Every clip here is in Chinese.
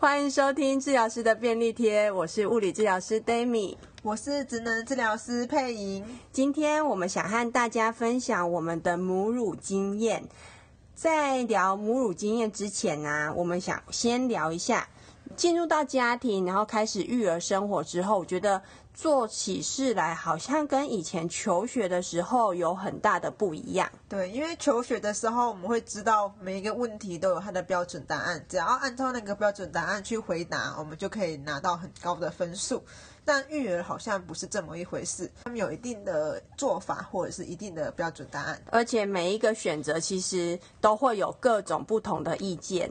欢迎收听治疗师的便利贴，我是物理治疗师 Dami，我是职能治疗师佩莹。今天我们想和大家分享我们的母乳经验。在聊母乳经验之前呢、啊，我们想先聊一下进入到家庭，然后开始育儿生活之后，我觉得。做起事来好像跟以前求学的时候有很大的不一样。对，因为求学的时候我们会知道每一个问题都有它的标准答案，只要按照那个标准答案去回答，我们就可以拿到很高的分数。但育儿好像不是这么一回事，他们有一定的做法或者是一定的标准答案，而且每一个选择其实都会有各种不同的意见。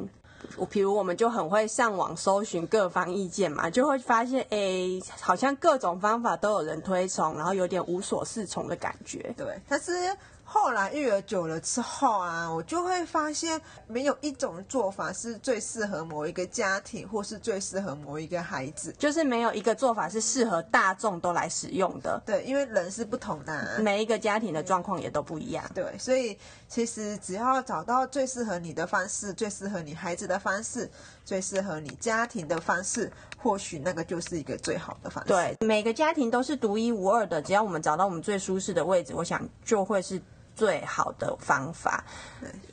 我比如我们就很会上网搜寻各方意见嘛，就会发现，哎，好像各种方法都有人推崇，然后有点无所适从的感觉。对，但是。后来育儿久了之后啊，我就会发现没有一种做法是最适合某一个家庭，或是最适合某一个孩子，就是没有一个做法是适合大众都来使用的。对，因为人是不同的啊，每一个家庭的状况也都不一样。对，所以其实只要找到最适合你的方式，最适合你孩子的方式，最适合你家庭的方式，或许那个就是一个最好的方式。对，每个家庭都是独一无二的，只要我们找到我们最舒适的位置，我想就会是。最好的方法，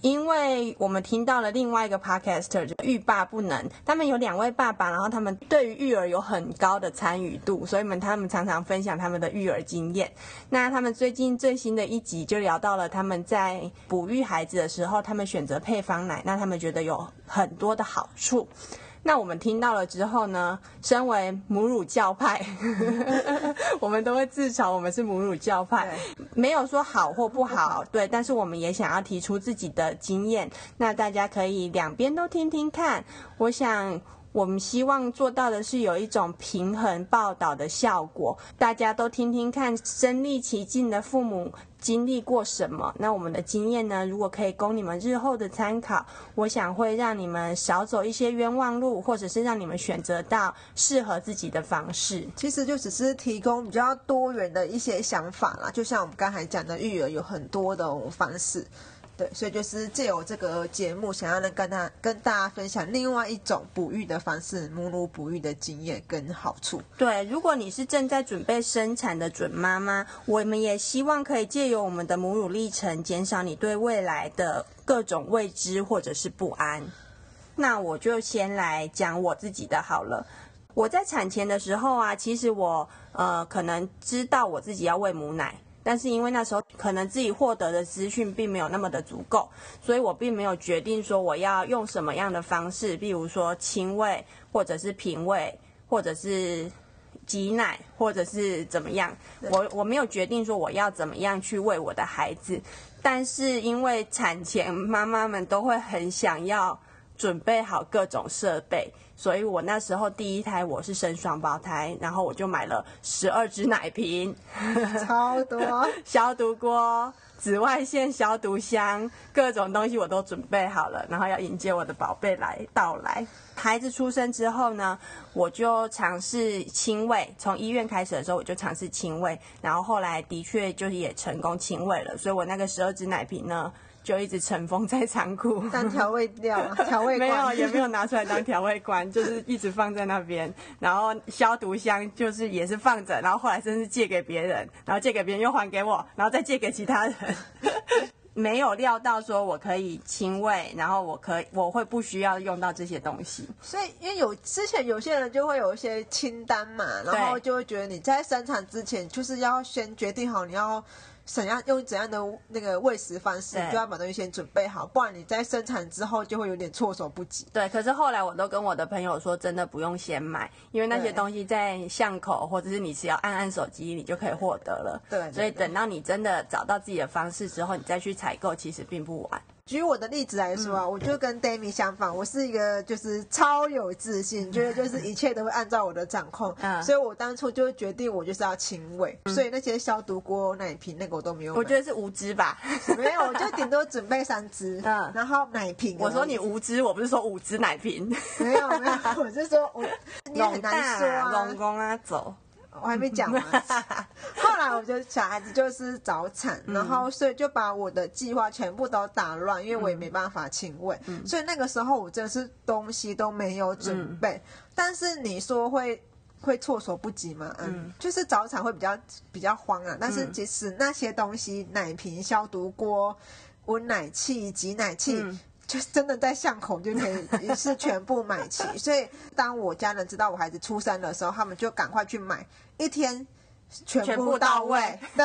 因为我们听到了另外一个 podcaster 就欲罢不能，他们有两位爸爸，然后他们对于育儿有很高的参与度，所以们他们常常分享他们的育儿经验。那他们最近最新的一集就聊到了他们在哺育孩子的时候，他们选择配方奶，那他们觉得有很多的好处。那我们听到了之后呢，身为母乳教派，我们都会自嘲我们是母乳教派，没有说好或不好，对，但是我们也想要提出自己的经验，那大家可以两边都听听看。我想我们希望做到的是有一种平衡报道的效果，大家都听听看身历其境的父母。经历过什么？那我们的经验呢？如果可以供你们日后的参考，我想会让你们少走一些冤枉路，或者是让你们选择到适合自己的方式。其实就只是提供比较多元的一些想法啦，就像我们刚才讲的，育儿有很多的方式。对，所以就是借由这个节目，想要能跟他跟大家分享另外一种哺育的方式，母乳哺育的经验跟好处。对，如果你是正在准备生产的准妈妈，我们也希望可以借由我们的母乳历程，减少你对未来的各种未知或者是不安。那我就先来讲我自己的好了。我在产前的时候啊，其实我呃可能知道我自己要喂母奶。但是因为那时候可能自己获得的资讯并没有那么的足够，所以我并没有决定说我要用什么样的方式，比如说亲喂，或者是瓶喂，或者是挤奶，或者是怎么样。我我没有决定说我要怎么样去喂我的孩子，但是因为产前妈妈们都会很想要准备好各种设备。所以我那时候第一胎我是生双胞胎，然后我就买了十二支奶瓶，超 多 消毒锅、紫外线消毒箱，各种东西我都准备好了，然后要迎接我的宝贝来到来。孩子出生之后呢，我就尝试亲喂，从医院开始的时候我就尝试亲喂，然后后来的确就是也成功亲喂了，所以我那个十二支奶瓶呢。就一直尘封在仓库，当调味料，调味没有，也没有拿出来当调味罐，就是一直放在那边。然后消毒箱就是也是放着，然后后来真是借给别人，然后借给别人又还给我，然后再借给其他人。没有料到说我可以亲喂，然后我可以我会不需要用到这些东西。所以因为有之前有些人就会有一些清单嘛，然后就会觉得你在生产之前就是要先决定好你要。怎样用怎样的那个喂食方式，就要把东西先准备好，不然你在生产之后就会有点措手不及。对，可是后来我都跟我的朋友说，真的不用先买，因为那些东西在巷口或者是你只要按按手机，你就可以获得了。对，对，对，所以等到你真的找到自己的方式之后，你再去采购，其实并不晚。举我的例子来说啊，嗯、我就跟 Dami 相反，我是一个就是超有自信，觉得就是一切都会按照我的掌控，嗯、所以我当初就决定我就是要亲喂，嗯、所以那些消毒锅、奶瓶那个我都没有。我觉得是无知吧，没有，我就顶多准备三支，嗯，然后奶瓶。我说你无知，我不是说五支奶瓶，没有没有，我是说我 你很难说啊，老公啊走。我还没讲完。后来我就小孩子就是早产，嗯、然后所以就把我的计划全部都打乱，因为我也没办法亲喂，嗯、所以那个时候我真的是东西都没有准备。嗯、但是你说会会措手不及吗？嗯，嗯就是早产会比较比较慌啊。但是即使那些东西，奶瓶、消毒锅、温奶器、挤奶器。嗯就是真的在巷口就可以一次全部买齐，所以当我家人知道我孩子出生的时候，他们就赶快去买，一天全部到位。对，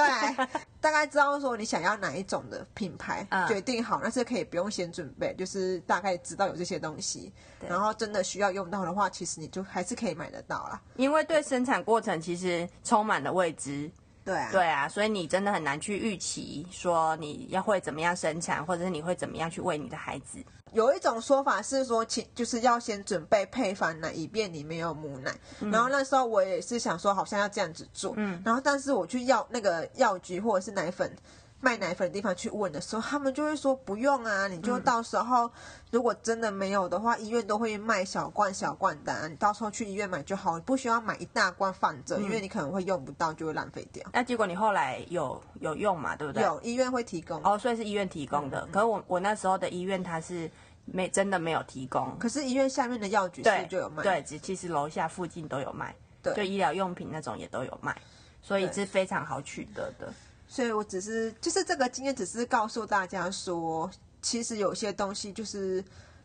大概知道说你想要哪一种的品牌，决定好，那是可以不用先准备，就是大概知道有这些东西，然后真的需要用到的话，其实你就还是可以买得到啦。因为对生产过程其实充满了未知。对啊，对啊，所以你真的很难去预期说你要会怎么样生产，或者是你会怎么样去喂你的孩子。有一种说法是说，其就是要先准备配方奶，以便你没有母奶。嗯、然后那时候我也是想说，好像要这样子做。嗯，然后但是我去药那个药局或者是奶粉。卖奶粉的地方去问的时候，他们就会说不用啊，你就到时候如果真的没有的话，医院都会卖小罐小罐的啊，你到时候去医院买就好，你不需要买一大罐放着，因为你可能会用不到，就会浪费掉。那结果你后来有有用嘛？对不对？有，医院会提供。哦，所以是医院提供的。可是我我那时候的医院它是没真的没有提供，可是医院下面的药局是就有卖。对，其实楼下附近都有卖，对，就医疗用品那种也都有卖，所以是非常好取得的。所以我只是，就是这个经验，只是告诉大家说，其实有些东西就是。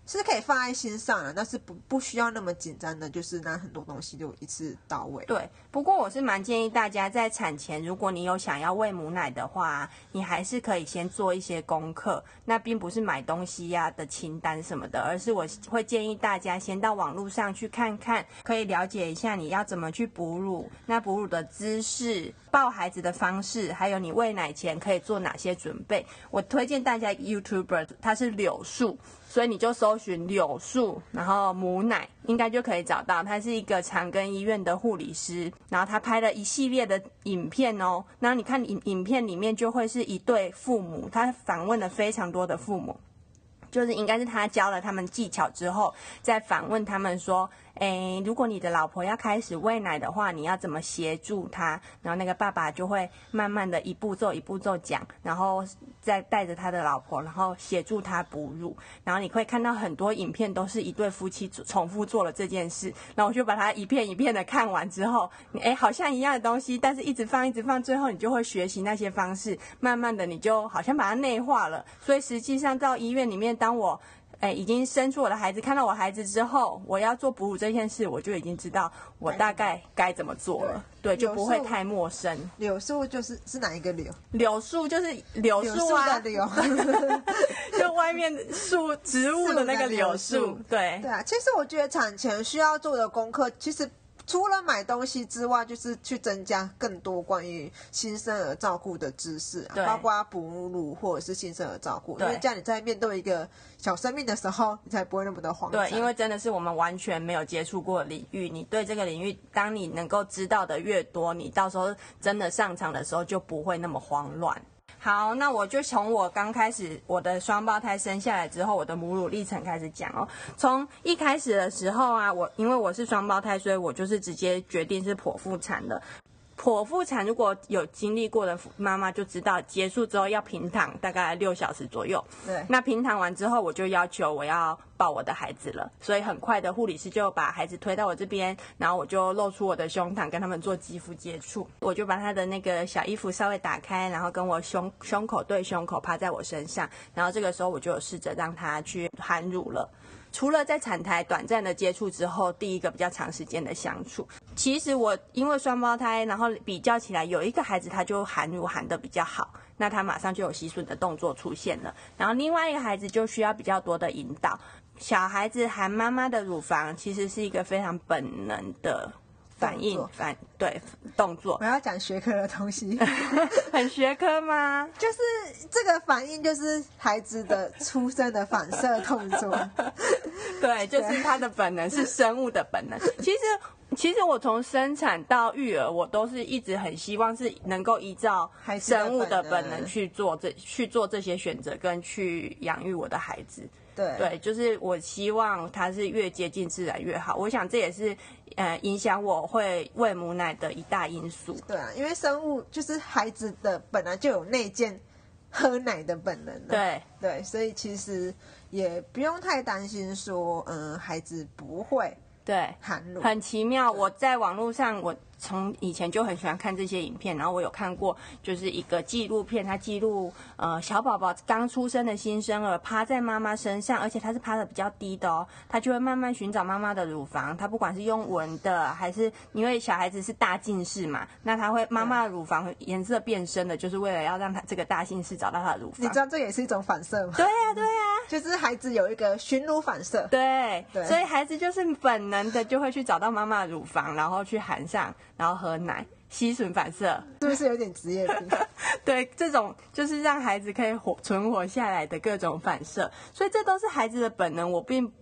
是可以放在心上的，但是不不需要那么紧张的，就是拿很多东西就一次到位。对，不过我是蛮建议大家在产前，如果你有想要喂母奶的话，你还是可以先做一些功课。那并不是买东西呀、的清单什么的，而是我会建议大家先到网络上去看看，可以了解一下你要怎么去哺乳，那哺乳的姿势、抱孩子的方式，还有你喂奶前可以做哪些准备。我推荐大家 YouTuber，他是柳树。所以你就搜寻柳树，然后母奶，应该就可以找到。他是一个长庚医院的护理师，然后他拍了一系列的影片哦。那你看影影片里面就会是一对父母，他访问了非常多的父母，就是应该是他教了他们技巧之后，再访问他们说。诶，如果你的老婆要开始喂奶的话，你要怎么协助她？然后那个爸爸就会慢慢的一步骤一步骤讲，然后再带着他的老婆，然后协助他哺乳。然后你会看到很多影片都是一对夫妻重复做了这件事。然后我就把它一片一片的看完之后，诶，好像一样的东西，但是一直放一直放，最后你就会学习那些方式，慢慢的你就好像把它内化了。所以实际上到医院里面，当我哎，已经生出我的孩子，看到我孩子之后，我要做哺乳这件事，我就已经知道我大概该怎么做了。对，对，就不会太陌生。柳树就是是哪一个柳？柳树就是柳树啊，柳柳 就外面树植物的那个柳树。对对啊，其实我觉得产前需要做的功课，其实。除了买东西之外，就是去增加更多关于新生儿照顾的知识，对包括哺乳或者是新生儿照顾。对因为这样你在面对一个小生命的时候，你才不会那么的慌。对，因为真的是我们完全没有接触过的领域，你对这个领域，当你能够知道的越多，你到时候真的上场的时候就不会那么慌乱。好，那我就从我刚开始我的双胞胎生下来之后，我的母乳历程开始讲哦。从一开始的时候啊，我因为我是双胞胎，所以我就是直接决定是剖腹产的。剖腹产如果有经历过的妈妈就知道，结束之后要平躺大概六小时左右。对。那平躺完之后，我就要求我要抱我的孩子了，所以很快的护理师就把孩子推到我这边，然后我就露出我的胸膛跟他们做肌肤接触，我就把他的那个小衣服稍微打开，然后跟我胸胸口对胸口趴在我身上，然后这个时候我就有试着让他去含乳了。除了在产台短暂的接触之后，第一个比较长时间的相处，其实我因为双胞胎，然后比较起来，有一个孩子他就含乳含的比较好，那他马上就有吸吮的动作出现了，然后另外一个孩子就需要比较多的引导。小孩子含妈妈的乳房，其实是一个非常本能的。反应作反对动作，我要讲学科的东西，很学科吗？就是这个反应，就是孩子的出生的反射动作。对，就是他的本能，是生物的本能。其实，其实我从生产到育儿，我都是一直很希望是能够依照生物的本能去做这去做这些选择，跟去养育我的孩子。对对，就是我希望它是越接近自然越好。我想这也是呃影响我会喂母奶的一大因素。对啊，因为生物就是孩子的本来就有内建喝奶的本能。对对，所以其实也不用太担心说，嗯，孩子不会对含乳。很奇妙，我在网络上我。从以前就很喜欢看这些影片，然后我有看过，就是一个纪录片，它记录呃小宝宝刚出生的新生儿趴在妈妈身上，而且他是趴的比较低的哦，他就会慢慢寻找妈妈的乳房，他不管是用闻的还是因为小孩子是大近视嘛，那他会妈妈的乳房颜色变深的，就是为了要让他这个大近视找到他的乳房。你知道这也是一种反射吗？对呀、啊、对呀、啊，就是孩子有一个寻乳反射。对，对，所以孩子就是本能的就会去找到妈妈的乳房，然后去含上。然后喝奶，吸吮反射，是不是有点职业病？对，这种就是让孩子可以活存活下来的各种反射，所以这都是孩子的本能，我并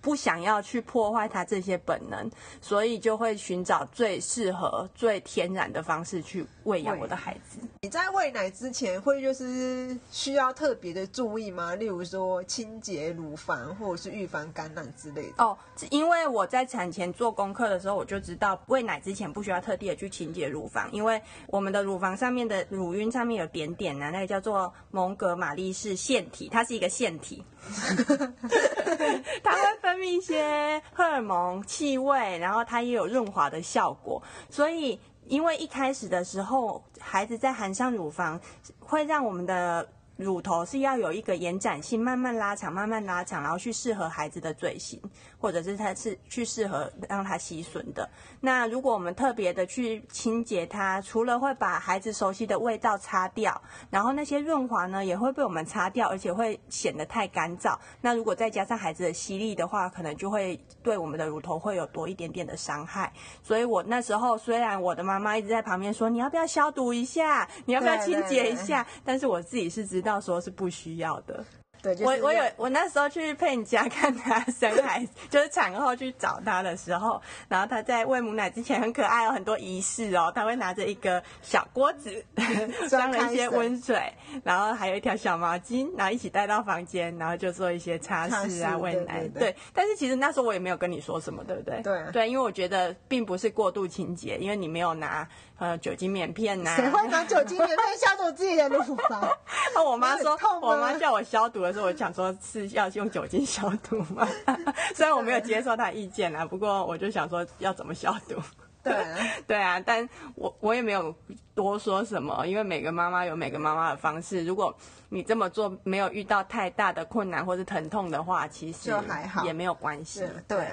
不想要去破坏他这些本能，所以就会寻找最适合、最天然的方式去喂养我的孩子。你在喂奶之前会就是需要特别的注意吗？例如说清洁乳房，或者是预防感染之类的。哦，因为我在产前做功课的时候，我就知道喂奶之前不需要特地的去清洁乳房，因为我们的乳房上面的乳晕上面有点点呢、啊，那个叫做蒙哥马利氏腺体，它是一个腺体。它会分泌一些荷尔蒙、气味，然后它也有润滑的效果。所以，因为一开始的时候，孩子在含上乳房，会让我们的。乳头是要有一个延展性，慢慢拉长，慢慢拉长，然后去适合孩子的嘴型，或者是它是去适合让它吸吮的。那如果我们特别的去清洁它，除了会把孩子熟悉的味道擦掉，然后那些润滑呢也会被我们擦掉，而且会显得太干燥。那如果再加上孩子的吸力的话，可能就会对我们的乳头会有多一点点的伤害。所以我那时候虽然我的妈妈一直在旁边说，你要不要消毒一下，你要不要清洁一下，但是我自己是知道。要说是不需要的，对，就是、我我有我那时候去佩妮家看他生孩子，就是产后去找他的时候，然后他在喂母奶之前很可爱，有很多仪式哦，他会拿着一个小锅子 装了一些温水，然后还有一条小毛巾，然后一起带到房间，然后就做一些擦拭啊喂奶，对。但是其实那时候我也没有跟你说什么，对不对？对对，因为我觉得并不是过度清洁，因为你没有拿。呃，酒精棉片呐、啊？谁会拿酒精棉片消毒自己的乳房？那 我妈说，我妈叫我消毒的时候，我想说是要用酒精消毒嘛。虽然我没有接受她意见啊，不过我就想说要怎么消毒。对啊，对啊，但我我也没有多说什么，因为每个妈妈有每个妈妈的方式。如果你这么做没有遇到太大的困难或是疼痛的话，其实还好，也没有关系。对。对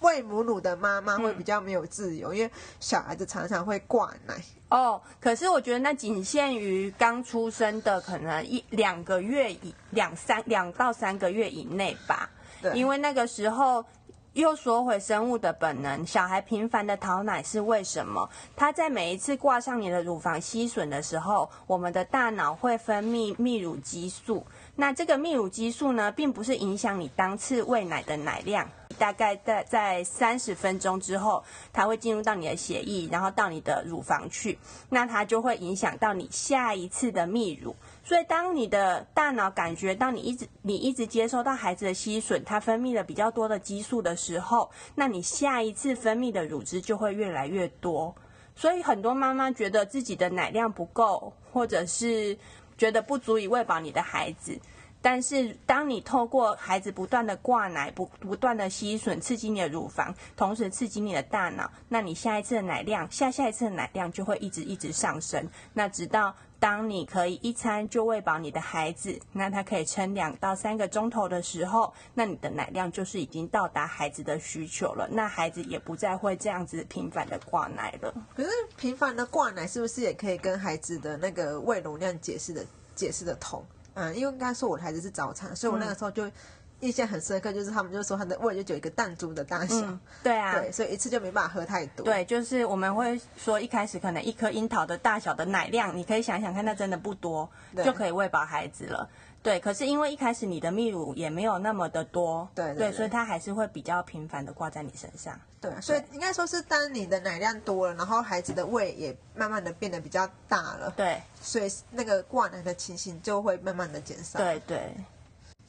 喂母乳的妈妈会比较没有自由，嗯，因为小孩子常常会挂奶。哦，可是我觉得那仅限于刚出生的，可能一两个月以两三两到三个月以内吧。对，因为那个时候又说回生物的本能，小孩频繁的讨奶是为什么？他在每一次挂上你的乳房吸吮的时候，我们的大脑会分泌泌乳激素。那这个泌乳激素呢，并不是影响你当次喂奶的奶量。大概在在三十分钟之后，它会进入到你的血液，然后到你的乳房去，那它就会影响到你下一次的泌乳。所以，当你的大脑感觉到你一直你一直接收到孩子的吸吮，它分泌了比较多的激素的时候，那你下一次分泌的乳汁就会越来越多。所以，很多妈妈觉得自己的奶量不够，或者是觉得不足以喂饱你的孩子。但是，当你透过孩子不断的挂奶，不不断的吸吮，刺激你的乳房，同时刺激你的大脑，那你下一次的奶量，下下一次的奶量就会一直一直上升。那直到当你可以一餐就喂饱你的孩子，那他可以撑两到三个钟头的时候，那你的奶量就是已经到达孩子的需求了。那孩子也不再会这样子频繁的挂奶了。可是频繁的挂奶是不是也可以跟孩子的那个胃容量解释的解释的通？嗯，因为刚才说我的孩子是早产，所以我那个时候就印象很深刻，就是他们就说他的胃就只有一个弹珠的大小。嗯，对啊，对，所以一次就没办法喝太多。对，就是我们会说一开始可能一颗樱桃的大小的奶量，你可以想想看，那真的不多，就可以喂饱孩子了。对，可是因为一开始你的泌乳也没有那么的多，对对，对，对，所以它还是会比较频繁的挂在你身上。对，所以应该说是当你的奶量多了，然后孩子的胃也慢慢的变得比较大了，对，所以那个挂奶的情形就会慢慢的减少。对对。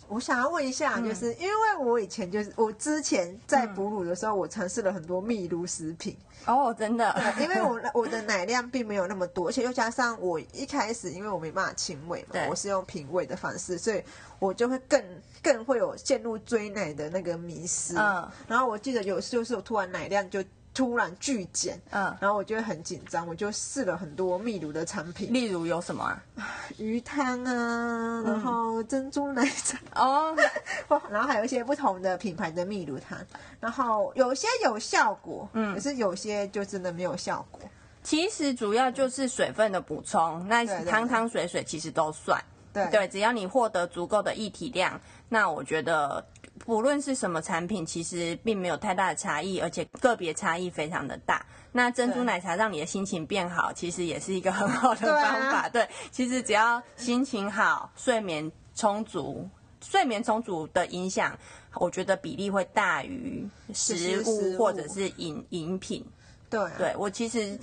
我想要问一下，就是、嗯、因为我以前就是我之前在哺乳的时候，我尝试了很多泌乳食品。哦，真的，因为我 我的奶量并没有那么多，而且又加上我一开始因为我没办法亲喂嘛，我是用瓶喂的方式，所以我就会更更会有陷入追奶的那个迷失。嗯，然后我记得有时候是我突然奶量就。突然巨减，嗯，然后我就会很紧张，我就试了很多泌乳的产品，例如有什么啊？鱼汤啊，然后珍珠奶茶。哦，然后还有一些不同的品牌的泌乳汤，然后有些有效果，嗯，可是有些就真的没有效果。其实主要就是水分的补充，那汤汤水水其实都算，对。对，只要你获得足够的液体量，那我觉得。不论是什么产品，其实并没有太大的差异，而且个别差异非常的大。那珍珠奶茶让你的心情变好，其实也是一个很好的 方法。对，啊、对，其实只要心情好，睡眠充足，睡眠充足的影响，我觉得比例会大于食物或者是饮饮品。对、啊，对我其实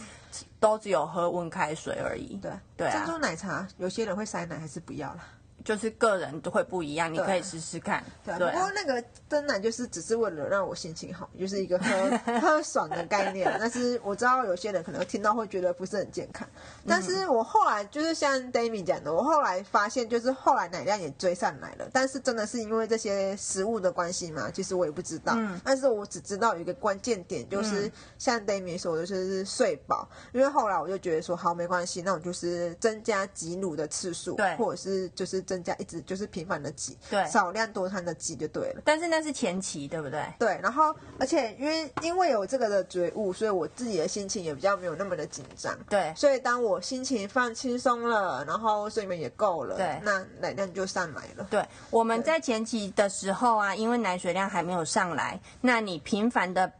都只有喝温开水而已。对，对、啊，珍珠奶茶有些人会塞奶，还是不要了。就是个人都会不一样，你可以试试看。对，对啊、不过那个真奶就是只是为了让我心情好，就是一个喝 喝爽的概念。但是我知道有些人可能听到会觉得不是很健康。但是我后来就是像 Dami 讲的，我后来发现就是后来奶量也追上来了。但是真的是因为这些食物的关系嘛？其实我也不知道。嗯。但是我只知道有一个关键点，就是像 Dami 说的，就是睡饱。因为后来我就觉得说，好，没关系，那我就是增加挤乳的次数，对，或者是就是。增加一直就是频繁的挤，对，少量多餐的挤就对了。但是那是前期，对不对？对，然后而且因为因为有这个的觉悟，所以我自己的心情也比较没有那么的紧张。对，所以当我心情放轻松了，然后睡眠也够了，对，那奶量就上来了。对，我们在前期的时候啊，因为奶水量还没有上来，那你频繁的、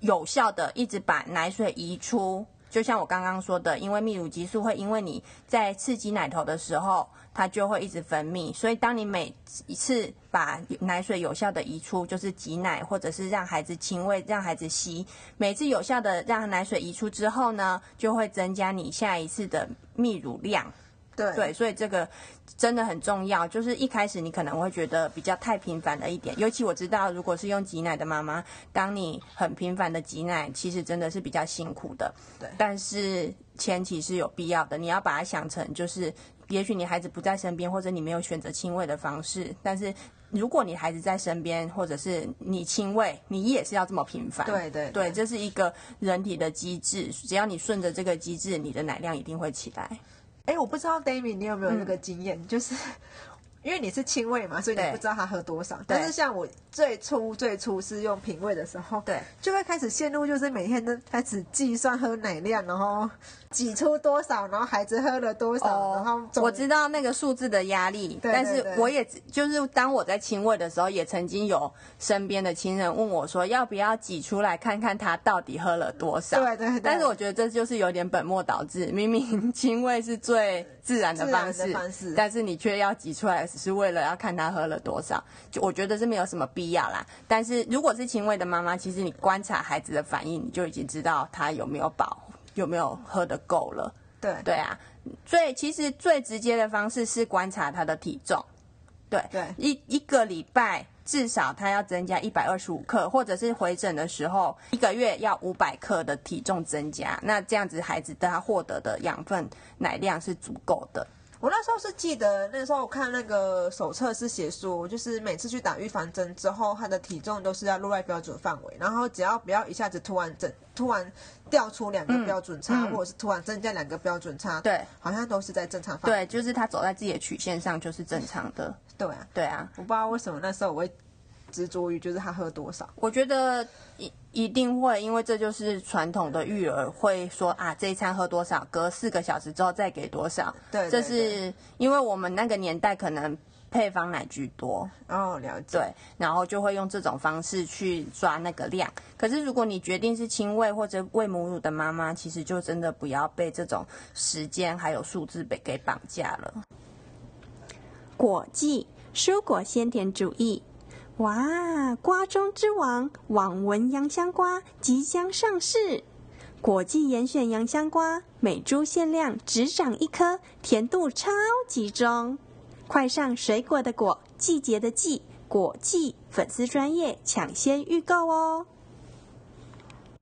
有效的一直把奶水移出。就像我刚刚说的，因为泌乳激素会因为你在刺激奶头的时候，它就会一直分泌，所以当你每一次把奶水有效的移出，就是挤奶或者是让孩子亲喂、让孩子吸，每次有效的让奶水移出之后呢，就会增加你下一次的泌乳量。对，对，所以这个真的很重要。就是一开始你可能会觉得比较太频繁了一点，尤其我知道，如果是用挤奶的妈妈，当你很频繁的挤奶，其实真的是比较辛苦的。对，但是前提是有必要的。你要把它想成，就是也许你孩子不在身边，或者你没有选择亲喂的方式，但是如果你孩子在身边，或者是你亲喂，你也是要这么频繁。对对对，对，这是一个人体的机制，只要你顺着这个机制，你的奶量一定会起来。哎，我不知道 Dami 你有没有那个经验，嗯、就是因为你是亲喂嘛，所以你不知道他喝多少。但是像我最初最初是用品味的时候，对，就会开始陷入就是每天都开始计算喝奶量，然后。挤出多少，然后孩子喝了多少，哦、然后我知道那个数字的压力，对对对，但是我也就是当我在亲喂的时候，也曾经有身边的亲人问我说，要不要挤出来看看他到底喝了多少？对对对。但是我觉得这就是有点本末倒置，明明亲喂是最自然的方式，方式但是你却要挤出来，只是为了要看他喝了多少，就我觉得是没有什么必要啦。但是如果是亲喂的妈妈，其实你观察孩子的反应，你就已经知道他有没有饱。有没有喝的够了？对对啊，最其实最直接的方式是观察他的体重。对对，一一个礼拜至少他要增加一百二十五克，或者是回诊的时候一个月要五百克的体重增加。那这样子孩子他获得的养分奶量是足够的。我那时候是记得，那时候我看那个手册是写说，就是每次去打预防针之后，他的体重都是要落在标准范围，然后只要不要一下子突然整，突然掉出两个标准差，嗯嗯、或者是突然增加两个标准差，对，好像都是在正常范围。对，就是他走在自己的曲线上就是正常的。对啊，对啊，我不知道为什么那时候我会。执着于就是他喝多少，我觉得一一定会，因为这就是传统的育儿会说啊，这一餐喝多少，隔四个小时之后再给多少。对，这是因为我们那个年代可能配方奶居多哦，了解。对，然后就会用这种方式去抓那个量。可是如果你决定是亲喂或者喂母乳的妈妈，其实就真的不要被这种时间还有数字被给绑架了。果季蔬果鲜甜主义。哇！瓜中之王网纹洋香瓜即将上市，果季严选洋香瓜，每株限量只长一颗，甜度超级中。快上水果的果，季节的季，果季粉丝专业抢先预购哦。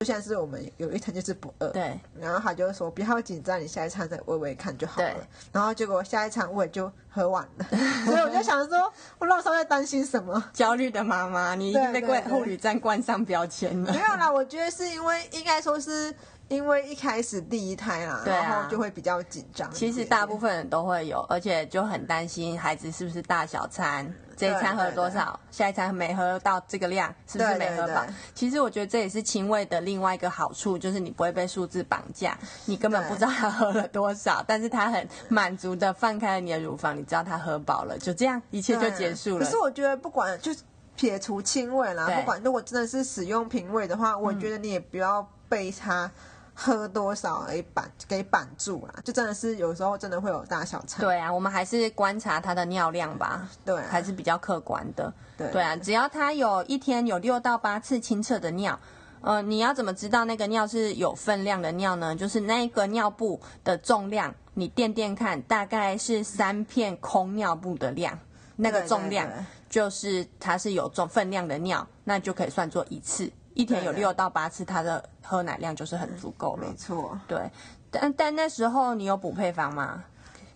就像是我们有一餐就是不饿，对，然后他就说不要紧张，你下一餐再喂喂看就好了。对然后结果下一餐喂就喝完了，所以我就想说，我那时候在担心什么？焦虑的妈妈，你已经被冠护理站冠上标签了。没有啦，我觉得是因为应该说是因为一开始第一胎啦，然后就会比较紧张。其实大部分人都会有，而且就很担心孩子是不是大小餐。这一餐喝了多少？下一餐没喝到这个量，是不是没喝饱？其实我觉得这也是亲喂的另外一个好处，就是你不会被数字绑架，你根本不知道他喝了多少，但是他很满足的放开了你的乳房，你知道他喝饱了，就这样一切就结束了。可是我觉得不管就撇除亲喂啦，不管如果真的是使用平味的话，我觉得你也不要被他。喝多少给绑给绑住了，就真的是有时候真的会有大小差。对啊，我们还是观察他的尿量吧，对、啊，还是比较客观的。对对啊，只要他有一天有六到八次清澈的尿，呃，你要怎么知道那个尿是有分量的尿呢？就是那个尿布的重量，你垫垫看，大概是三片空尿布的量，那个重量就是它是有重分量的尿，那就可以算作一次。一天有六到八次，它的喝奶量就是很足够了。没错，对，但但那时候你有补配方吗？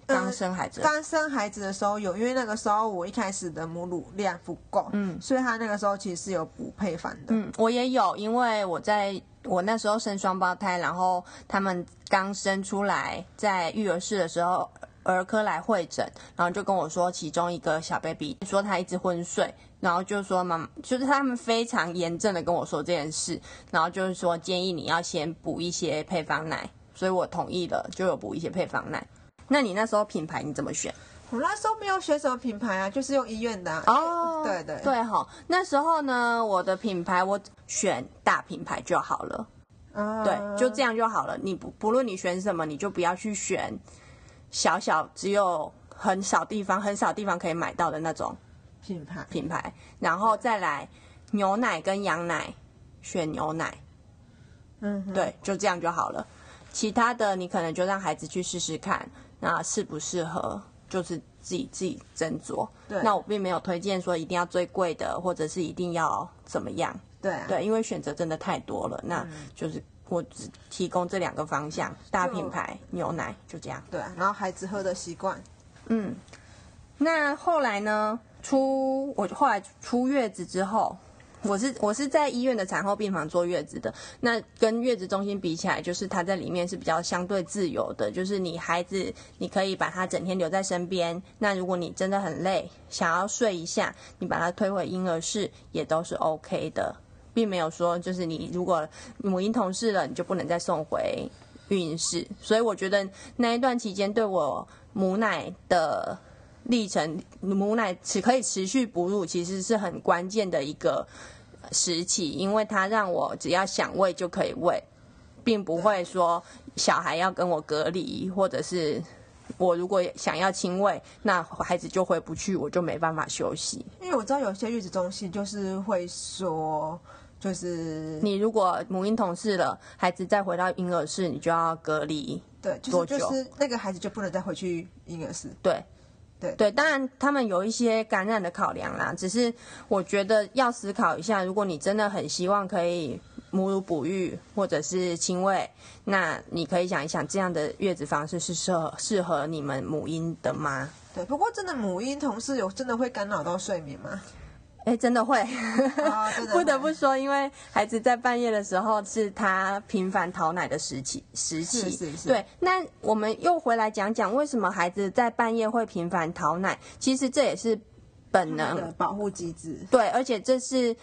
刚生孩子，刚、嗯、生孩子的时候有，因为那个时候我一开始的母乳量不够，嗯，所以他那个时候其实是有补配方的。嗯，我也有，因为我在我那时候生双胞胎，然后他们刚生出来，在育儿室的时候，儿科来会诊，然后就跟我说，其中一个小 baby 说他一直昏睡。然后就说妈妈，就是他们非常严正的跟我说这件事，然后就是说建议你要先补一些配方奶，所以我同意了，就有补一些配方奶。那你那时候品牌你怎么选？我那时候没有选什么品牌啊，就是用医院的、啊。哦，对对对哈，那时候呢，我的品牌我选大品牌就好了。哦，对，就这样就好了。你不不论你选什么，你就不要去选小小只有很少地方很少地方可以买到的那种。品牌品牌，然后再来牛奶跟羊奶，选牛奶，嗯，对，就这样就好了。其他的你可能就让孩子去试试看，那适不适合就是自己自己斟酌。对，那我并没有推荐说一定要最贵的，或者是一定要怎么样。对啊，对，因为选择真的太多了，那就是我只提供这两个方向：大品牌牛奶，就这样。对，然后孩子喝的习惯，嗯，那后来呢？出我后来出月子之后，我是我是在医院的产后病房坐月子的。那跟月子中心比起来，就是他在里面是比较相对自由的，就是你孩子你可以把他整天留在身边。那如果你真的很累，想要睡一下，你把他推回婴儿室也都是 OK 的，并没有说就是你如果母婴同室了，你就不能再送回育婴室。所以我觉得那一段期间对我母奶的。历程母奶只可以持续哺乳，其实是很关键的一个时期，因为它让我只要想喂就可以喂，并不会说小孩要跟我隔离，或者是我如果想要亲喂，那孩子就回不去，我就没办法休息。因为我知道有些月子中心就是会说，就是你如果母婴同室了，孩子再回到婴儿室，你就要隔离。对，就是就是那个孩子就不能再回去婴儿室。对。对对，当然他们有一些感染的考量啦，只是我觉得要思考一下，如果你真的很希望可以母乳哺育或者是亲喂，那你可以想一想，这样的月子方式是适合适合你们母婴的吗？对，不过真的母婴同事有真的会干扰到睡眠吗？哎，真的会，不得不说，因为孩子在半夜的时候是他频繁讨奶的时期，时期。是是是。对，那我们又回来讲讲为什么孩子在半夜会频繁讨奶？其实这也是本能的保护机制。对，而且这是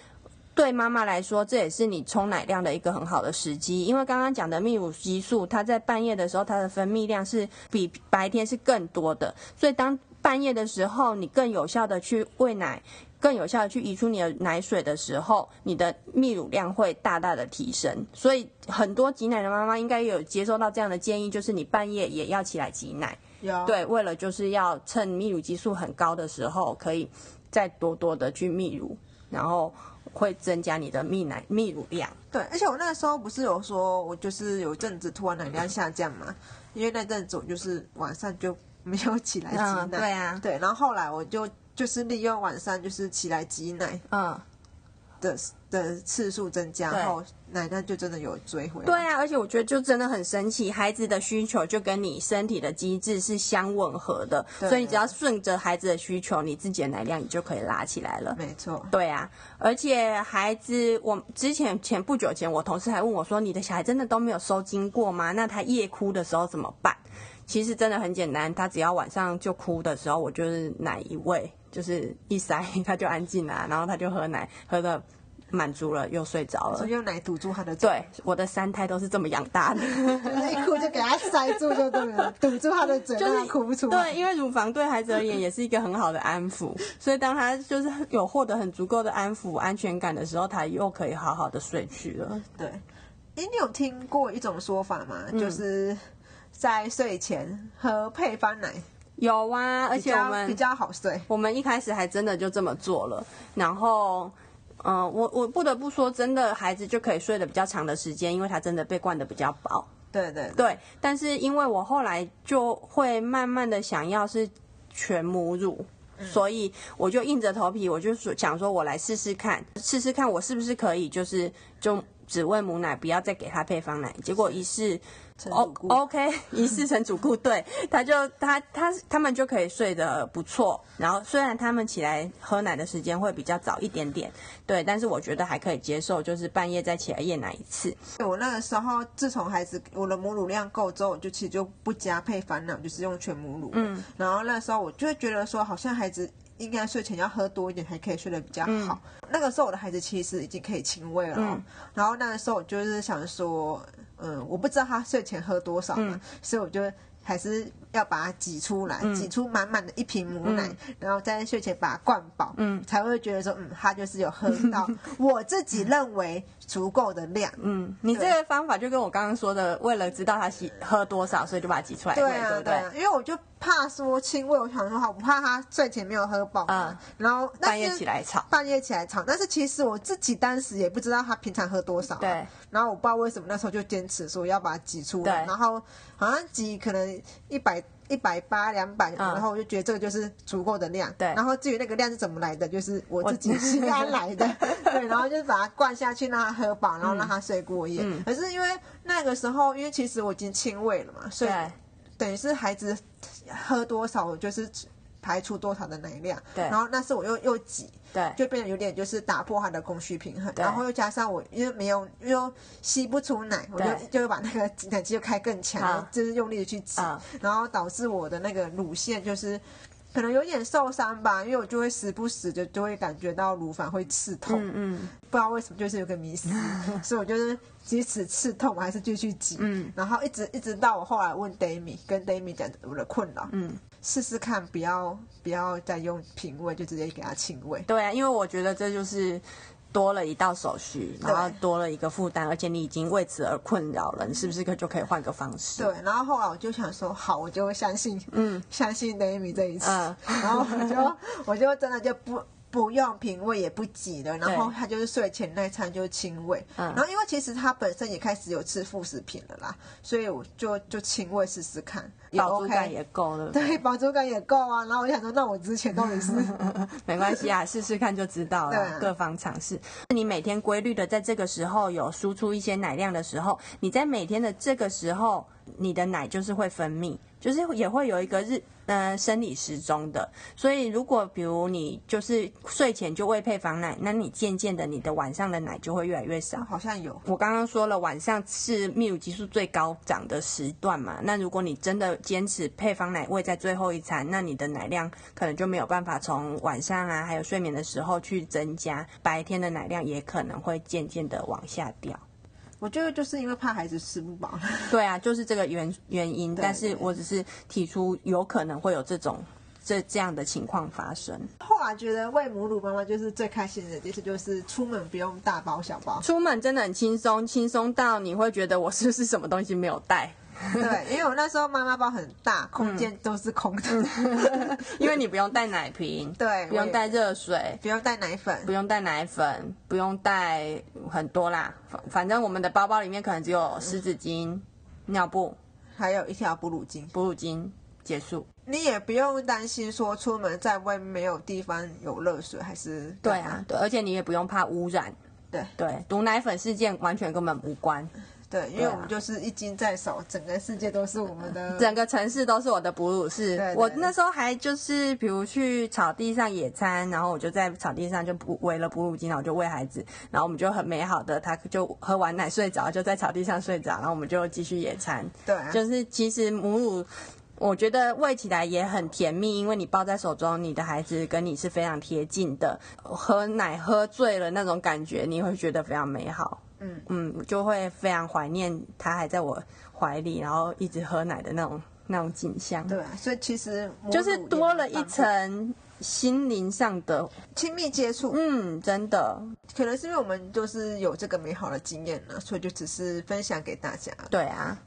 对妈妈来说，这也是你冲奶量的一个很好的时机。因为刚刚讲的泌乳激素，它在半夜的时候，它的分泌量是比白天是更多的，所以当半夜的时候，你更有效的去喂奶。更有效的去移出你的奶水的时候，你的泌乳量会大大的提升。所以很多挤奶的妈妈应该有接收到这样的建议，就是你半夜也要起来挤奶。有对，为了就是要趁泌乳激素很高的时候，可以再多多的去泌乳，然后会增加你的泌奶泌乳量。对，而且我那个时候不是有说我就是有一阵子突然奶量下降嘛，因为那阵子我就是晚上就没有起来挤奶。嗯，对啊，对，然后后来我就。就是利用晚上就是起来挤奶，嗯。的的次数增加后，奶奶就真的有追回来。对啊，而且我觉得就真的很神奇，孩子的需求就跟你身体的机制是相吻合的，所以你只要顺着孩子的需求，你自己的奶量你就可以拉起来了。没错。对啊，而且孩子，我之前前不久前，我同事还问我说：“你的小孩真的都没有收经过吗？那他夜哭的时候怎么办？”其实真的很简单，他只要晚上就哭的时候，我就是奶一喂。就是一塞，他就安静了，然后他就喝奶，喝的满足了，又睡着了。所以用奶堵住他的嘴。对，我的三胎都是这么养大的。一哭就给他塞住就对了，堵住他的嘴，就是哭不出。对，因为乳房对孩子而言也是一个很好的安抚，所以当他就是有获得很足够的安抚、安全感的时候，他又可以好好的睡去了。对，哎，你有听过一种说法吗？嗯、就是在睡前喝配方奶。有啊，而且我们比较好睡。我们一开始还真的就这么做了，然后，嗯、呃，我我不得不说，真的孩子就可以睡得比较长的时间，因为他真的被灌得比较饱。对对对，对。但是因为我后来就会慢慢的想要是全母乳，嗯、所以我就硬着头皮，我就想说，我来试试看，试试看我是不是可以，就是就只喂母奶，不要再给他配方奶。结果一试。哦、oh，OK，一试成主顾，对，他就他他他们就可以睡得不错。然后虽然他们起来喝奶的时间会比较早一点点，对，但是我觉得还可以接受，就是半夜再起来验奶一次。我那个时候，自从孩子我的母乳量够之后，我就其实就不加配方奶，就是用全母乳。嗯，然后那时候我就会觉得说，好像孩子应该睡前要喝多一点，才可以睡得比较好。嗯、那个时候我的孩子其实已经可以亲喂了，嗯、然后那个时候我就是想说。嗯，我不知道他睡前喝多少嘛，嗯、所以我就还是要把它挤出来，挤、嗯、出满满的一瓶母奶，嗯、然后在睡前把它灌饱，嗯，才会觉得说，嗯，他就是有喝到 我自己认为足够的量。嗯，你这个方法就跟我刚刚说的，为了知道他吸喝多少，所以就把它挤出来，对啊，对不对？对啊，因为我就。怕说亲喂，我想说好，我怕他睡前没有喝饱，嗯，然后半夜起来吵，半夜起来吵。但是其实我自己当时也不知道他平常喝多少，对。然后我不知道为什么那时候就坚持说要把它挤出来，然后好像挤可能一百一百八两百，然后我就觉得这个就是足够的量，对。然后至于那个量是怎么来的，就是我自己心安来的，对。然后就是把它灌下去，让他喝饱，然后让他睡过夜。可是因为那个时候，因为其实我已经清胃了嘛，所以。等于是孩子喝多少，我就是排出多少的奶量。对。然后那时我又又挤，对，就变得有点就是打破它的供需平衡。对。然后又加上我因为没有又吸不出奶，我就就把那个 奶机就开更强，就是用力的去挤，然后导致我的那个乳腺就是。可能有点受伤吧，因为我就会时不时就就会感觉到乳房会刺痛，嗯嗯，不知道为什么就是有个迷思，所以我就是即使刺痛，我还是继续挤，嗯，然后一直一直到我后来问 Dami，跟 Dami 讲我的困扰，嗯，试试看不要不要再用平位，就直接给他亲喂。对啊，因为我觉得这就是。多了一道手续，然后多了一个负担，而且你已经为此而困扰了，你是不是可就可以换个方式？对，然后后来我就想说，好，我就会相信，嗯，相信 Dami 这一次，嗯、然后我就我就真的就不。不用品味也不挤的，然后他就是睡前那餐就亲喂，嗯、然后因为其实他本身也开始有吃副食品了啦，所以我就就清胃试试看，饱足感也够了，对，饱足感也够啊。然后我就想说，那我之前到底是没关系啊，试试看就知道了，啊、各方尝试。你每天规律的在这个时候有输出一些奶量的时候，你在每天的这个时候，你的奶就是会分泌，就是也会有一个日。呃，生理时钟的，所以如果比如你就是睡前就喂配方奶，那你渐渐的你的晚上的奶就会越来越少。好像有，我刚刚说了，晚上是泌乳激素最高涨的时段嘛，那如果你真的坚持配方奶喂在最后一餐，那你的奶量可能就没有办法从晚上啊，还有睡眠的时候去增加，白天的奶量也可能会渐渐的往下掉。我觉得就是因为怕孩子吃不饱。对啊，就是这个原原因。但是我只是提出有可能会有这种这这样的情况发生。后来觉得喂母乳妈妈就是最开心的，其实就是出门不用大包小包，出门真的很轻松，轻松到你会觉得我是不是什么东西没有带。对，因为我那时候妈妈包很大，空间都是空的。嗯、因为你不用带奶瓶，对，不用带热水，不用带奶粉，不用带奶粉，不用带很多啦。反反正我们的包包里面可能只有湿纸巾、尿布，还有一条哺乳巾。哺乳巾结束。你也不用担心说出门在外没有地方有热水，还是对啊，对，而且你也不用怕污染。对对，毒奶粉事件完全根本无关。对，因为我们就是一斤在手，整个世界都是我们的，整个城市都是我的哺乳室。对我那时候还就是，比如去草地上野餐，然后我就在草地上就哺喂了哺乳巾，然后我就喂孩子，然后我们就很美好的，他就喝完奶睡着，就在草地上睡着，然后我们就继续野餐。对啊，就是其实母乳。我觉得喂起来也很甜蜜，因为你抱在手中，你的孩子跟你是非常贴近的。喝奶喝醉了那种感觉，你会觉得非常美好。嗯嗯，就会非常怀念他还在我怀里，然后一直喝奶的那种那种景象。对啊，所以其实就是多了一层心灵上的亲密接触。嗯，真的，可能是因为我们就是有这个美好的经验了，所以就只是分享给大家。对啊。